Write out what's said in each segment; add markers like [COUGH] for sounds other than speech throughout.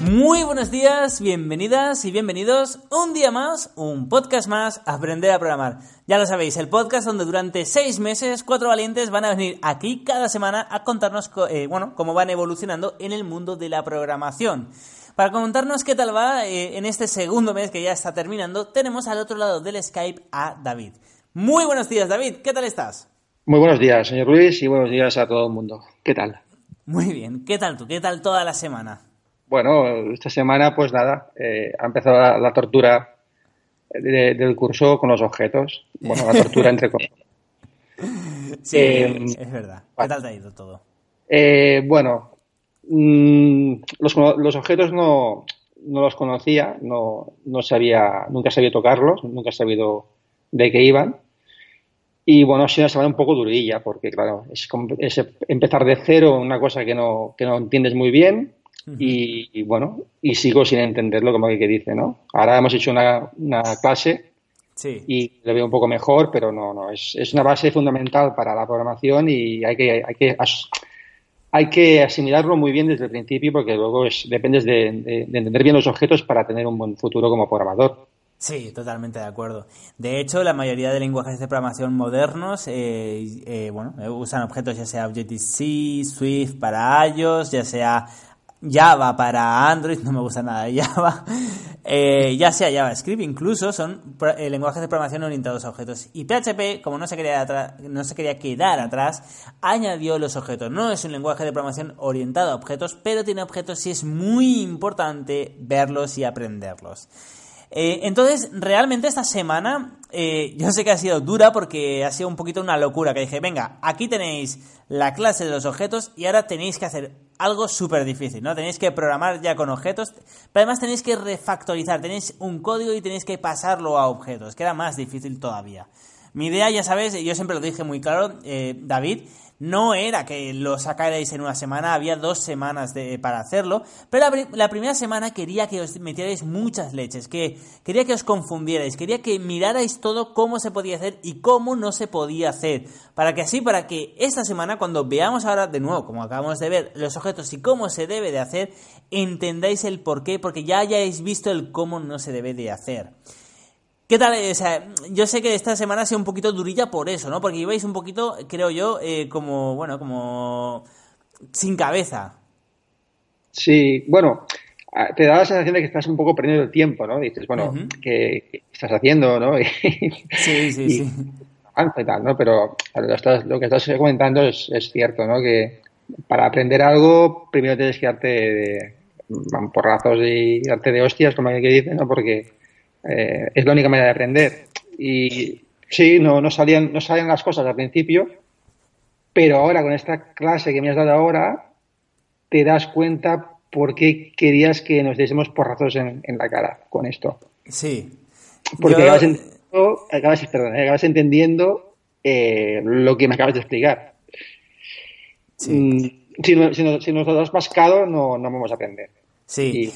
Muy buenos días, bienvenidas y bienvenidos un día más, un podcast más, Aprender a Programar. Ya lo sabéis, el podcast donde durante seis meses cuatro valientes van a venir aquí cada semana a contarnos eh, bueno, cómo van evolucionando en el mundo de la programación. Para contarnos qué tal va eh, en este segundo mes que ya está terminando, tenemos al otro lado del Skype a David. Muy buenos días, David, ¿qué tal estás? Muy buenos días, señor Luis, y buenos días a todo el mundo. ¿Qué tal? Muy bien, ¿qué tal tú? ¿Qué tal toda la semana? Bueno, esta semana, pues nada, eh, ha empezado la, tortura del curso con los objetos. Bueno, la tortura entre [LAUGHS] comillas. Sí, eh, es verdad. ¿Qué tal te ha ido todo? Eh, bueno, mm, los, objetos no, no, los conocía, no, no sabía, nunca sabía tocarlos, nunca he sabido de qué iban. Y bueno, ha sido una semana un poco durilla, porque claro, es, es empezar de cero, una cosa que no, que no entiendes muy bien, y, bueno, y sigo sin entenderlo como que dice, ¿no? Ahora hemos hecho una, clase y lo veo un poco mejor, pero no, no, es, es, una base fundamental para la programación y hay que, hay que, hay que asimilarlo muy bien desde el principio porque luego es, dependes de, entender bien los objetos para tener un buen futuro como programador. Sí, totalmente de acuerdo. De hecho, la mayoría de lenguajes de programación modernos eh, eh, bueno, usan objetos ya sea Objective-C, Swift para iOS, ya sea Java para Android, [LAUGHS] no me gusta nada Java, eh, ya sea JavaScript, incluso son eh, lenguajes de programación orientados a objetos. Y PHP, como no se, quería no se quería quedar atrás, añadió los objetos. No es un lenguaje de programación orientado a objetos, pero tiene objetos y es muy importante verlos y aprenderlos. Eh, entonces, realmente esta semana, yo sé que ha sido dura porque ha sido un poquito una locura, que dije, venga, aquí tenéis la clase de los objetos y ahora tenéis que hacer algo súper difícil, ¿no? Tenéis que programar ya con objetos, pero además tenéis que refactorizar, tenéis un código y tenéis que pasarlo a objetos, que era más difícil todavía. Mi idea, ya sabes, yo siempre lo dije muy claro, eh, David, no era que lo sacarais en una semana, había dos semanas de, para hacerlo, pero la, primera semana quería que os metierais muchas leches, que quería que os confundierais, quería que mirarais todo cómo se podía hacer y cómo no se podía hacer, para que así, para que esta semana, cuando veamos ahora de nuevo, como acabamos de ver, los objetos y cómo se debe de hacer, entendáis el por qué, porque ya hayáis visto el cómo no se debe de hacer. ¿Qué tal? O sea, yo sé que esta semana ha sido un poquito durilla por eso, ¿no? Porque ibais un poquito, creo yo, eh, como, bueno, como sin cabeza. Sí, bueno, te da la sensación de que estás un poco perdiendo el tiempo, ¿no? Dices, bueno, ¿qué, estás haciendo, no? [LAUGHS] sí, sí, sí. y tal, ¿no? Pero lo, que estás comentando es, cierto, ¿no? Que para aprender algo, primero tienes que darte de, porrazos y darte de hostias, como hay que dice, ¿no? Porque eh, es la única manera de aprender. Y sí, no, no, salían, no salían las cosas al principio, pero ahora con esta clase que me has dado ahora, te das cuenta por qué querías que nos diésemos porrazos en, en la cara con esto. Sí. Porque acabas, entendiendo, acabas, perdón, acabas entendiendo eh, lo que me acabas de explicar. Sí. Mm, si, si, si, nos lo has mascado, no, no vamos a aprender. Sí.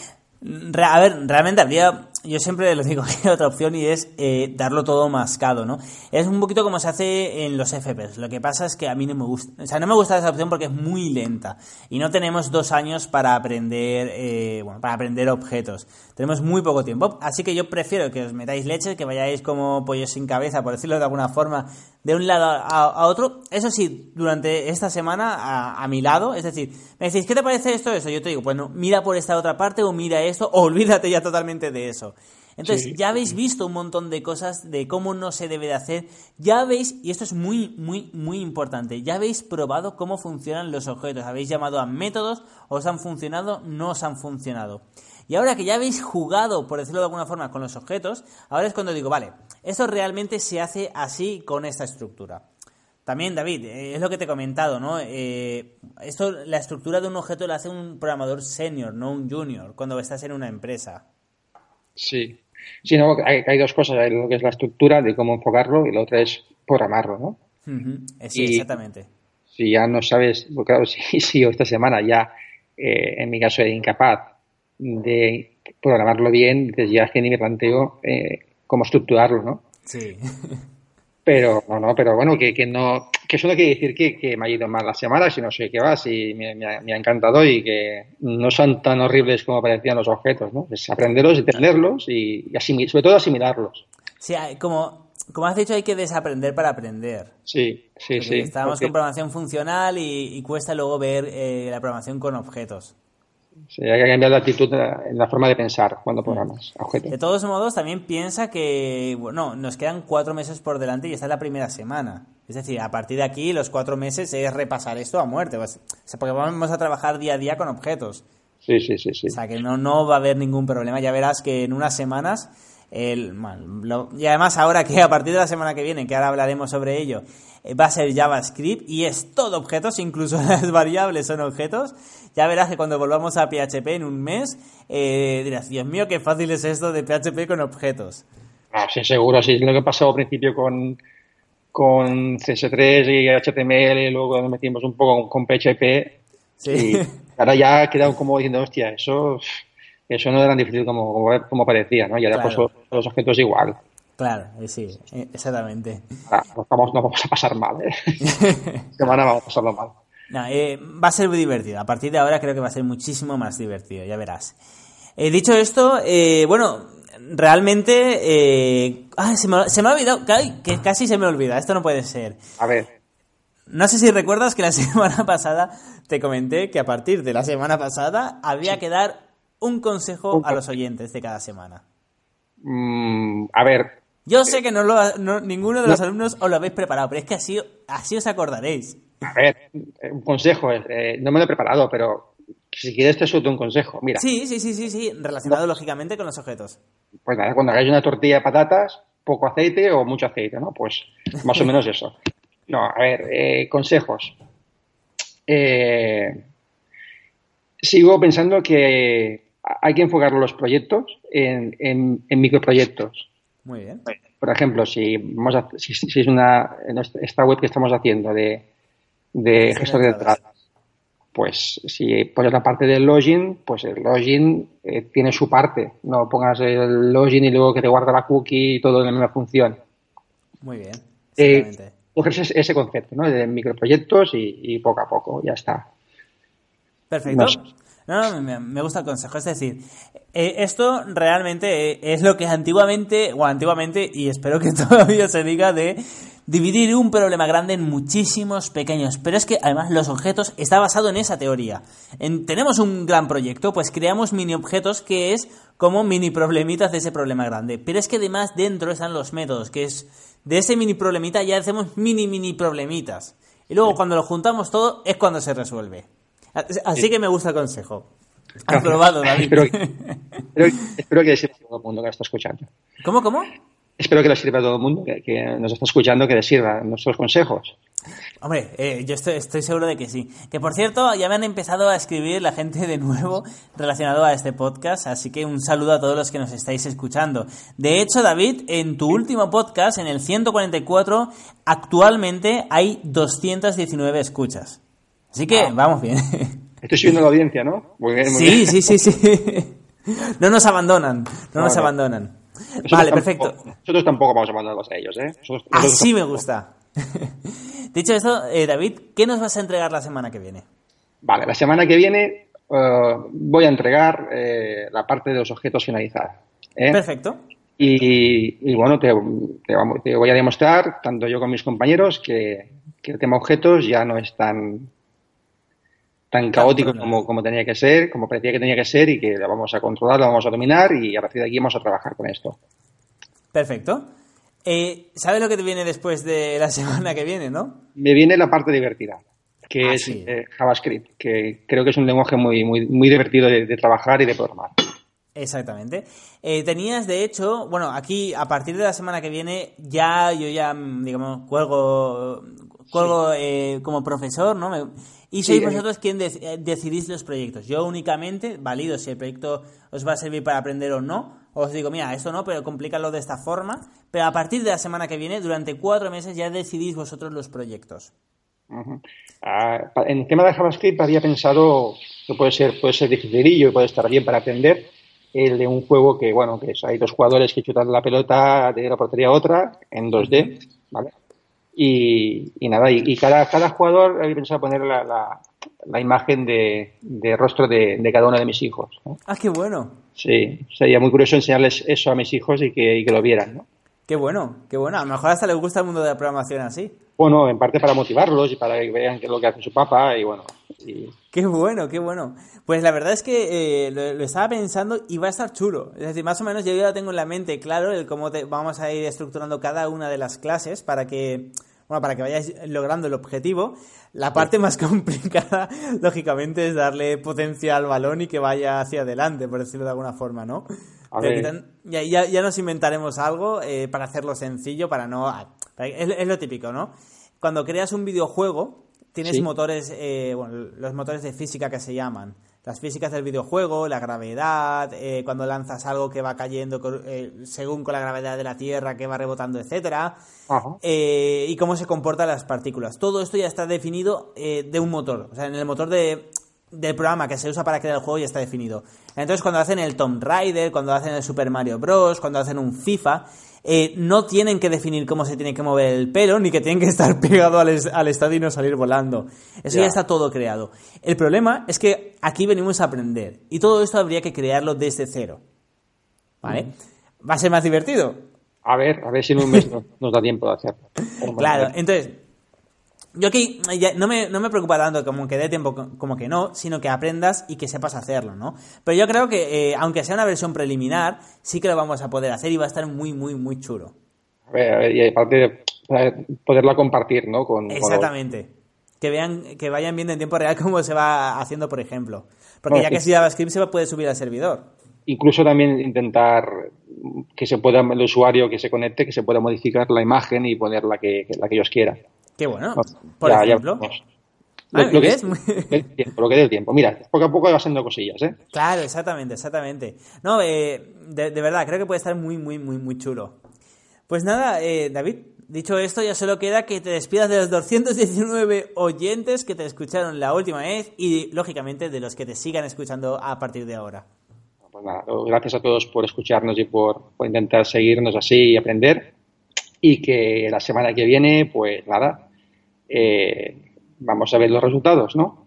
A ver, realmente habría yo siempre lo digo, [LAUGHS] hay otra opción y es eh, darlo todo mascado, ¿no? Es un poquito como se hace en los FPs. Lo que pasa es que a mí no me gusta, o sea, no me gusta esa opción porque es muy lenta y no tenemos dos años para aprender, eh, bueno, para aprender objetos. Tenemos muy poco tiempo, así que yo prefiero que os metáis leche, que vayáis como pollos sin cabeza, por decirlo de alguna forma, de un lado a, otro. Eso sí, durante esta semana a, mi lado, es decir, me decís, ¿qué te parece esto? Eso, yo te digo, bueno, mira por esta otra parte o mira esto, o [LAUGHS] olvídate ya totalmente de eso. Entonces, ya habéis visto un montón de cosas de cómo no se debe de hacer. Ya habéis, y esto es muy, muy, muy importante, ya habéis probado cómo funcionan los objetos. Habéis llamado a métodos, os han funcionado, no os han funcionado. Y ahora que ya habéis jugado, por decirlo de alguna forma, con los objetos, ahora es cuando digo, vale, esto realmente se hace así con esta estructura. También, David, eh, es lo que te he comentado, ¿no? Eh, esto, la estructura de un objeto la hace un programador senior, no un junior, cuando estás en una empresa. Sí. Sí, no, hay, hay dos cosas. Hay lo que es la estructura de cómo enfocarlo y la otra es programarlo, ¿no? Eh, Sí, Y- exactamente. si ya no sabes, pues claro, [LAUGHS] si, si yo esta semana ya, eh, en mi caso, era incapaz de programarlo bien, entonces ya es que ni me planteo eh, cómo estructurarlo, ¿no? Sí. [LAUGHS] Pero, no, no, pero bueno, que, que no, que eso no quiere decir que, que me ha ido mal la semana, sino sé que va, sí, me, me ha, me ha encantado y que no son tan horribles como parecían los objetos, ¿no? Es aprenderlos, entenderlos y, y asimi- sobre todo asimilarlos. Sí, como, como has dicho, hay que desaprender para aprender. Sí, sí, Porque sí. Estábamos con programación funcional y, y cuesta luego ver eh, la programación con objetos. Sí, hay que cambiar la actitud en la, forma de pensar cuando programas objetos. De todos modos, también piensa que, bueno, nos quedan cuatro meses por delante y esta es la primera semana. Es decir, a partir de aquí, los cuatro meses es repasar esto a muerte. o sea, porque vamos a trabajar día a día con objetos. Sí, sí, sí, sí. O sea, que no, no va a haber ningún problema. Ya verás que en unas semanas, el, lo- y además ahora que a partir de la semana que viene, que ahora hablaremos sobre ello, eh, va a ser JavaScript y es todo objetos, incluso [LAUGHS] las variables son objetos. Ya verás que cuando volvamos a PHP en un mes, eh, dirás, Dios mío, qué fácil es esto de PHP con objetos. Ah, sí, seguro, sí. Lo que pasó al principio con, con CS3 y HTML y luego nos metimos un poco con PHP Sí. y ahora ya ha quedado como diciendo, hostia, eso, eso no era tan difícil como, como, como parecía, ¿no? Y ahora Claro. pues los objetos igual. Claro, eh, sí, eh, exactamente. Ah, no, vamos, no vamos a pasar mal, ¿eh? [LAUGHS] Semana vamos a pasarlo mal. No, eh, va a ser muy divertido. A partir de ahora creo que va a ser muchísimo más divertido, ya verás. Eh, dicho esto, eh, bueno, realmente... Ah, se, me, se me ha olvidado, que casi se me olvida, esto no puede ser. A ver, No sé si recuerdas que la [LAUGHS] semana pasada te comenté que a partir de la semana pasada había que dar un consejo a los oyentes de cada semana. mm, a ver, Yo sé que no lo, no- ninguno de los No. alumnos os lo habéis preparado, pero es que así, así os acordaréis. a ver, eh, un consejo, eh, no me lo he preparado, pero si quieres te suelto un consejo. Mira, Sí, sí, sí, sí, sí, relacionado lógicamente con los objetos. pues nada, cuando hagáis una tortilla de patatas, poco aceite o mucho aceite, ¿no? Pues más o menos eso. No, a ver, eh, consejos. Eh, sigo pensando que hay que enfocar los proyectos en, en- en microproyectos. Muy bien. Por ejemplo, si, vamos a- si, si es una esta web que estamos haciendo de, de gestor de entradas. pues si pones la parte del login, pues el login eh, tiene su parte. No pongas el login y luego que te guarda la cookie y todo en la misma función. Muy bien. Eh, coger ese, concepto, ¿no? De microproyectos y, y poco a poco, ya está. Perfecto. No, no, me, me gusta el consejo. Es decir, eh, esto realmente eh, es lo que antiguamente, o antiguamente, y espero que [LAUGHS] todavía se diga, de dividir un problema grande en muchísimos pequeños. Pero es que además los objetos está basado en esa teoría. En- tenemos un gran proyecto, pues creamos mini objetos que es como mini problemitas de ese problema grande. Pero es que además dentro están los métodos, que es de ese mini problemita ya hacemos mini mini problemitas. Y luego cuando lo juntamos todo es cuando se resuelve. Así que me gusta el consejo. [LAUGHS] Has probado, David. Espero, que- espero, espero que le sirva a todo el mundo que lo está escuchando. ¿Cómo, cómo? Espero que le sirva a todo el mundo que, que nos está escuchando, que le sirvan nuestros consejos. Hombre, eh, yo estoy, estoy seguro de que sí. Que por cierto, ya me han empezado a escribir la gente de nuevo relacionado a este podcast, así que un saludo a todos los que nos estáis escuchando. De hecho, David, en tu último podcast, en el 144, actualmente hay 219 escuchas. Así que Ah. vamos bien. Estoy subiendo la audiencia, ¿no? Muy bien, muy Sí, bien. sí, sí, sí. No nos abandonan, no nos No, no. abandonan. Nosotros Vale, tampoco- perfecto. Nosotros tampoco vamos a mandarlos a ellos, ¿eh? Nosotros- nosotros Así me tampoco. gusta. [LAUGHS] Dicho esto, eh, David, ¿qué nos vas a entregar la semana que viene? Vale, la semana que viene eh, voy a entregar eh, la parte de los objetos finalizada. ¿eh? Perfecto. Y, y bueno, te, te vamos- te voy a demostrar, tanto yo como mis compañeros, que, que el tema objetos ya no es tan tan caótico como, como tenía que ser, como parecía que tenía que ser, y que lo vamos a controlar, lo vamos a dominar, y a partir de aquí vamos a trabajar con esto. Perfecto. Eh, ¿Sabes lo que te viene después de la [LAUGHS] semana que viene, no? Me viene la parte divertida, que Ah, es sí. eh, JavaScript, que creo que es un lenguaje muy, muy, muy divertido de, de trabajar y de programar. Exactamente. Eh, tenías, de hecho, bueno, aquí a partir de la semana que viene ya yo ya, mm, digamos, cuelgo, cuelgo eh, como profesor, ¿no? Me- y Sí, sois eh. vosotros quien eh, decidís los proyectos. Yo únicamente valido si el proyecto os va a servir para aprender o no, os digo, mira, esto no, pero complícalo de esta forma, pero a partir de la semana que viene, durante cuatro meses, ya decidís vosotros los proyectos. Ah, en el tema de JavaScript había pensado que puede ser, puede ser dificilillo y puede estar bien para aprender el de un juego que, bueno, que hay dos jugadores que chutan la pelota de la portería a otra en 2D, ¿vale? Y, nada, y, cada, cada jugador había pensado poner la, la, imagen de, rostro de, cada uno de mis hijos. Ah, qué bueno. Sí, sería muy curioso enseñarles eso a mis hijos y que, y que lo vieran, ¿no? Qué bueno, qué bueno. A lo mejor hasta les gusta el mundo de la programación así. Bueno, en parte para motivarlos y para que vean qué es lo que hace su papá y bueno. Qué bueno, qué bueno. Pues la verdad es que eh, lo, estaba pensando y va a estar chulo. Es decir, más o menos yo ya tengo en la mente claro el cómo vamos a ir estructurando cada una de las clases para que bueno, para que vayáis logrando el objetivo. La parte más [LAUGHS] complicada, lógicamente, es darle potencia al balón y que vaya hacia adelante, por decirlo de alguna forma, ¿no? Ya, ya, nos inventaremos algo eh, para hacerlo sencillo, para no... Es, lo típico, ¿no? Cuando creas un videojuego, tienes motores, eh, bueno, los motores de física que se llaman. Las físicas del videojuego, la gravedad, eh, cuando lanzas algo que va cayendo según con la gravedad de la Tierra, que va rebotando, etcétera, y cómo se comportan las partículas. Todo esto ya está definido de un motor. O sea, en el motor de, del programa que se usa para crear el juego ya está definido. Entonces, cuando hacen el Tomb Raider, cuando hacen el Super Mario Bros., cuando hacen un FIFA, eh, no tienen que definir cómo se tiene que mover el pelo, ni que tienen que estar [LAUGHS] pegado al, al estadio y no salir volando. Eso ya está todo creado. El problema es que aquí venimos a aprender, y todo esto habría que crearlo desde cero. ¿Vale? Mm. ¿Va a ser más divertido? A ver, a ver si en un mes nos da tiempo de hacerlo. [LAUGHS] Claro, entonces, yo aquí no, me, no me preocupa tanto como que dé tiempo como que no, sino que aprendas y que sepas hacerlo, ¿no? Pero yo creo que, eh, aunque sea una versión preliminar, sí que lo vamos a poder hacer y va a estar muy, muy, muy chulo. A ver, y aparte de poderla compartir, ¿no? Con, Exactamente. Que vean, que vayan viendo en tiempo real cómo se va haciendo, por ejemplo. Porque ya que si JavaScript se puede subir al servidor. Incluso también intentar que se pueda, el usuario que se conecte, que se pueda modificar la imagen y poner la que, la que ellos quieran. Qué bueno. Por ejemplo. Ah, lo, que es, tiempo, lo que dé el tiempo. Mira, poco a poco va siendo cosillas, ¿eh? Claro, exactamente, exactamente. No, eh, de, verdad, creo que puede estar muy, muy, muy, muy chulo. Pues nada, eh, David, dicho esto, ya solo queda que te despidas de los 219 oyentes que te escucharon la última vez y, lógicamente, de los que te sigan escuchando a partir de ahora. Pues nada, gracias a todos por escucharnos y por, por intentar seguirnos así y aprender. Y que la semana que viene, pues nada, eh, vamos a ver los resultados, ¿no?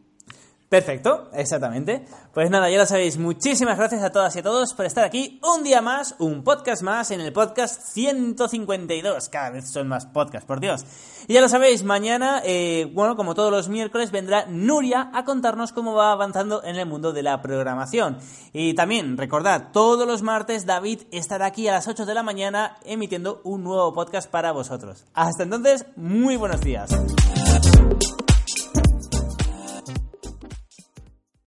Perfecto, exactamente. Pues nada, ya lo sabéis. Muchísimas gracias a todas y a todos por estar aquí un día más, un podcast más en el podcast 152. Cada vez son más podcasts, por Dios. Y ya lo sabéis, mañana, eh, bueno, como todos los miércoles, vendrá Nuria a contarnos cómo va avanzando en el mundo de la programación. Y también, recordad, todos los martes David estará aquí a las 8 de la mañana emitiendo un nuevo podcast para vosotros. Hasta entonces, muy buenos días.